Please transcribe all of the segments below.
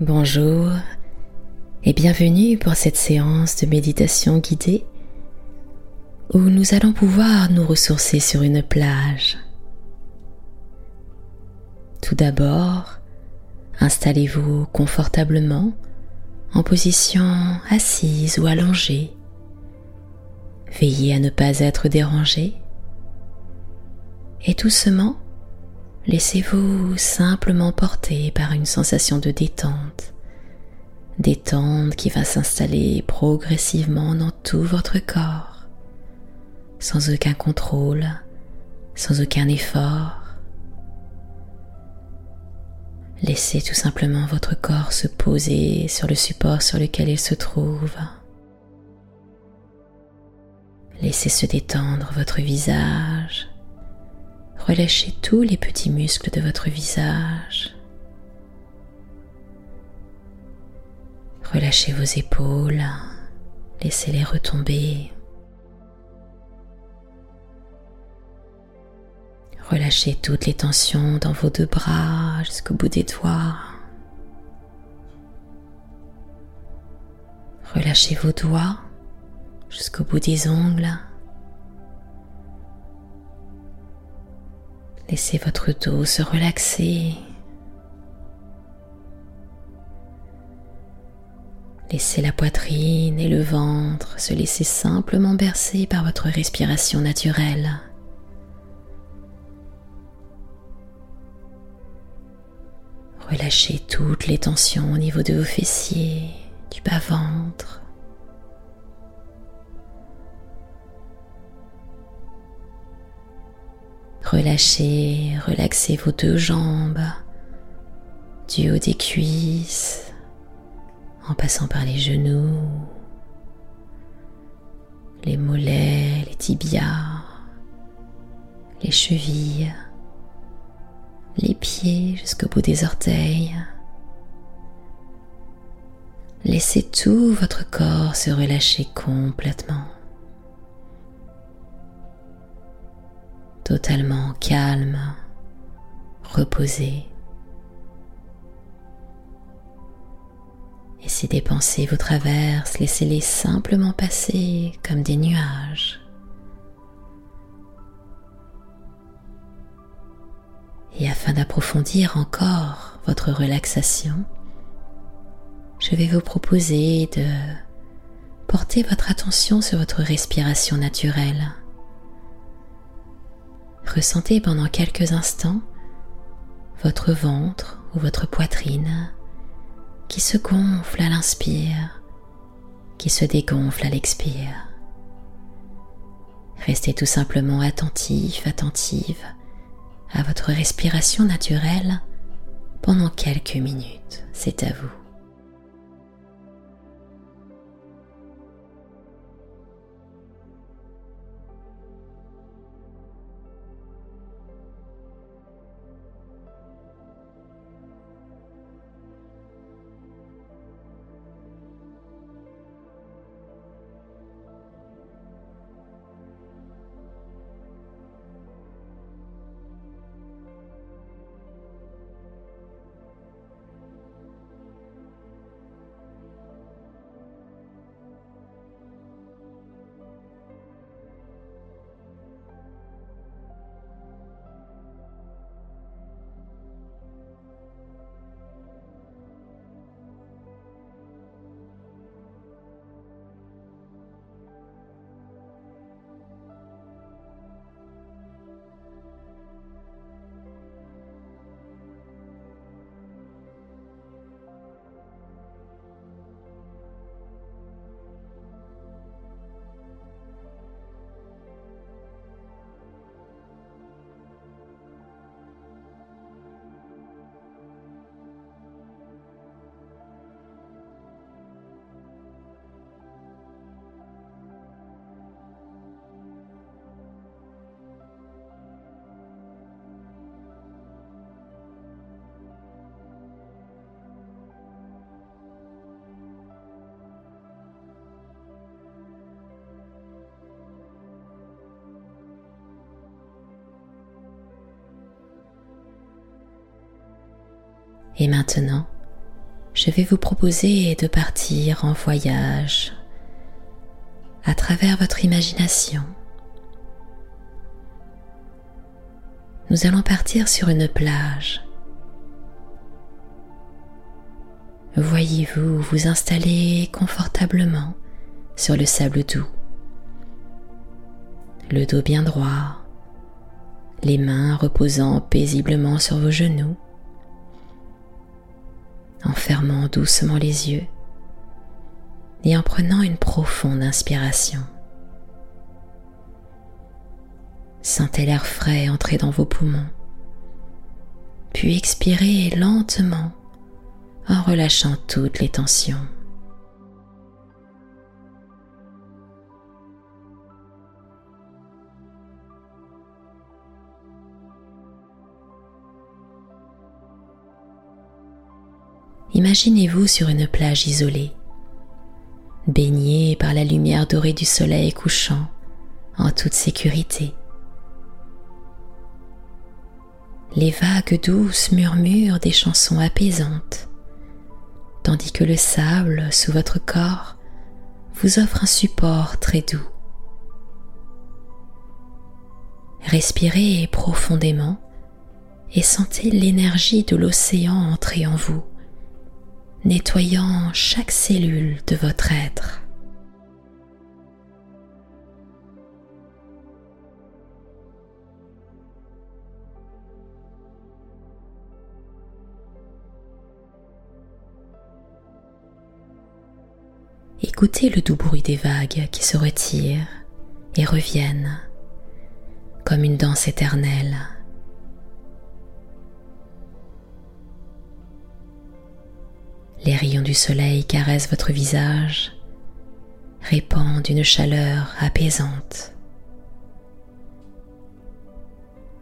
Bonjour et bienvenue pour cette séance de méditation guidée où nous allons pouvoir nous ressourcer sur une plage. Tout d'abord, installez-vous confortablement en position assise ou allongée. Veillez à ne pas être dérangé et doucement Laissez-vous simplement porter par une sensation de détente, détente qui va s'installer progressivement dans tout votre corps, sans aucun contrôle, sans aucun effort. Laissez tout simplement votre corps se poser sur le support sur lequel il se trouve. Laissez se détendre votre visage, Relâchez tous les petits muscles de votre visage. Relâchez vos épaules, laissez-les retomber. Relâchez toutes les tensions dans vos deux bras jusqu'au bout des doigts. Relâchez vos doigts jusqu'au bout des ongles. Laissez votre dos se relaxer. Laissez la poitrine et le ventre se laisser simplement bercer par votre respiration naturelle. Relâchez toutes les tensions au niveau de vos fessiers, du bas-ventre, Relâchez, relaxez vos deux jambes, du haut des cuisses, en passant par les genoux, les mollets, les tibias, les chevilles, les pieds jusqu'au bout des orteils. Laissez tout votre corps se relâcher complètement. Totalement calme, reposé. Et si des pensées vous traversent, laissez-les simplement passer comme des nuages. Et afin d'approfondir encore votre relaxation, je vais vous proposer de porter votre attention sur votre respiration naturelle Ressentez pendant quelques instants votre ventre ou votre poitrine qui se gonfle à l'inspire, qui se dégonfle à l'expire. Restez tout simplement attentif, attentive à votre respiration naturelle pendant quelques minutes. C'est à vous. Et maintenant, je vais vous proposer de partir en voyage à travers votre imagination. Nous allons partir sur une plage. Voyez-vous vous installer confortablement sur le sable doux, le dos bien droit, les mains reposant paisiblement sur vos genoux, en fermant doucement les yeux et en prenant une profonde inspiration. Sentez l'air frais entrer dans vos poumons, puis expirez lentement en relâchant toutes les tensions. Imaginez-vous sur une plage isolée, baignée par la lumière dorée du soleil couchant en toute sécurité. Les vagues douces murmurent des chansons apaisantes, tandis que le sable sous votre corps vous offre un support très doux. Respirez profondément et sentez l'énergie de l'océan entrer en vous nettoyant chaque cellule de votre être. Écoutez le doux bruit des vagues qui se retirent et reviennent comme une danse éternelle. Les rayons du soleil caressent votre visage, répandent une chaleur apaisante.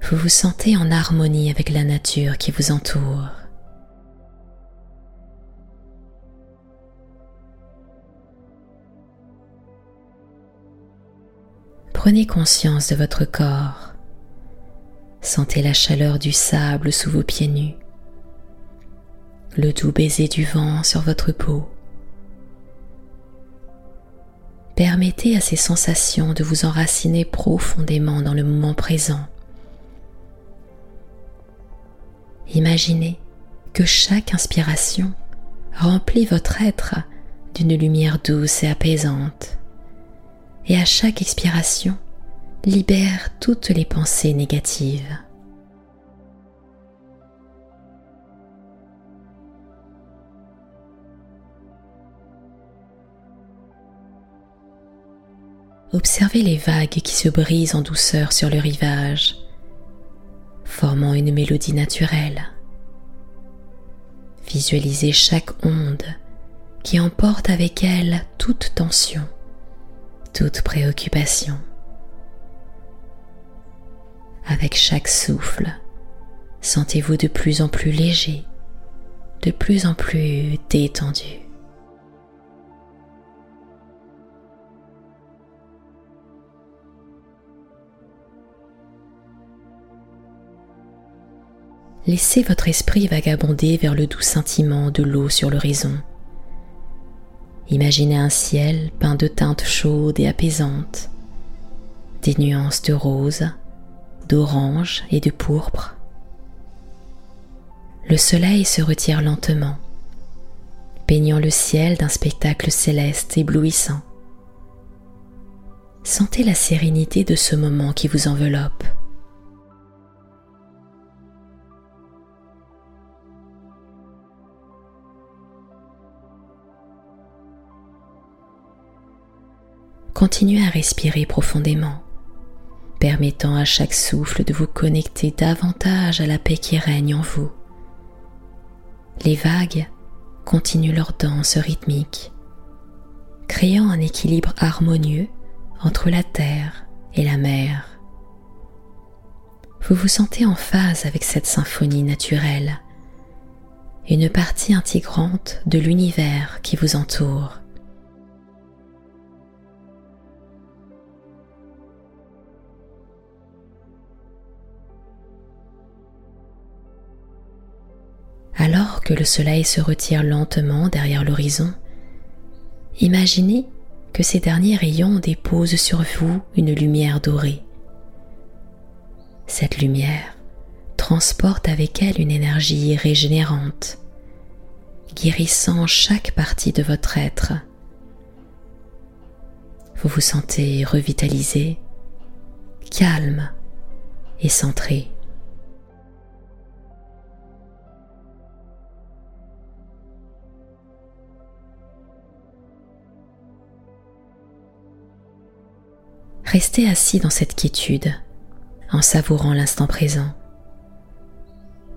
Vous vous sentez en harmonie avec la nature qui vous entoure. Prenez conscience de votre corps. Sentez la chaleur du sable sous vos pieds nus le doux baiser du vent sur votre peau. Permettez à ces sensations de vous enraciner profondément dans le moment présent. Imaginez que chaque inspiration remplit votre être d'une lumière douce et apaisante, et à chaque expiration libère toutes les pensées négatives. Observez les vagues qui se brisent en douceur sur le rivage, formant une mélodie naturelle. Visualisez chaque onde qui emporte avec elle toute tension, toute préoccupation. Avec chaque souffle, sentez-vous de plus en plus léger, de plus en plus détendu. Laissez votre esprit vagabonder vers le doux scintillement de l'eau sur l'horizon. Imaginez un ciel peint de teintes chaudes et apaisantes, des nuances de rose, d'orange et de pourpre. Le soleil se retire lentement, peignant le ciel d'un spectacle céleste éblouissant. Sentez la sérénité de ce moment qui vous enveloppe. Continuez à respirer profondément, permettant à chaque souffle de vous connecter davantage à la paix qui règne en vous. Les vagues continuent leur danse rythmique, créant un équilibre harmonieux entre la terre et la mer. Vous vous sentez en phase avec cette symphonie naturelle, une partie intégrante de l'univers qui vous entoure. Le soleil se retire lentement derrière l'horizon, imaginez que ces derniers rayons déposent sur vous une lumière dorée. Cette lumière transporte avec elle une énergie régénérante, guérissant chaque partie de votre être. Vous vous sentez revitalisé, calme et centré. Restez assis dans cette quiétude en savourant l'instant présent.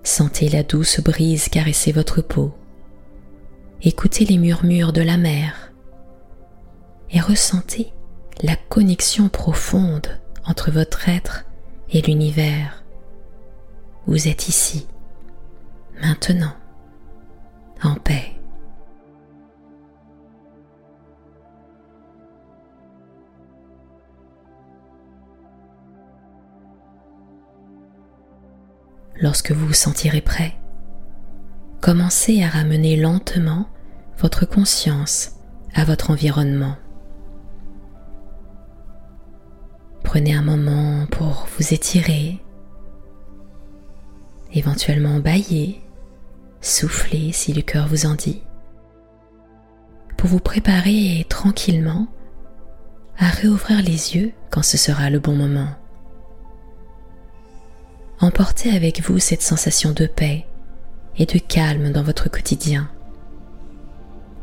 Sentez la douce brise caresser votre peau. Écoutez les murmures de la mer et ressentez la connexion profonde entre votre être et l'univers. Vous êtes ici, maintenant, en paix. Lorsque vous vous sentirez prêt, commencez à ramener lentement votre conscience à votre environnement. Prenez un moment pour vous étirer, éventuellement bailler, souffler si le cœur vous en dit, pour vous préparer tranquillement à réouvrir les yeux quand ce sera le bon moment. Emportez avec vous cette sensation de paix et de calme dans votre quotidien,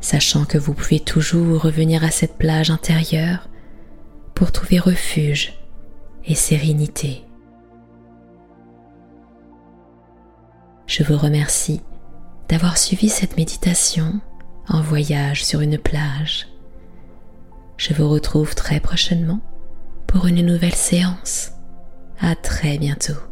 sachant que vous pouvez toujours revenir à cette plage intérieure pour trouver refuge et sérénité. Je vous remercie d'avoir suivi cette méditation en voyage sur une plage. Je vous retrouve très prochainement pour une nouvelle séance. À très bientôt.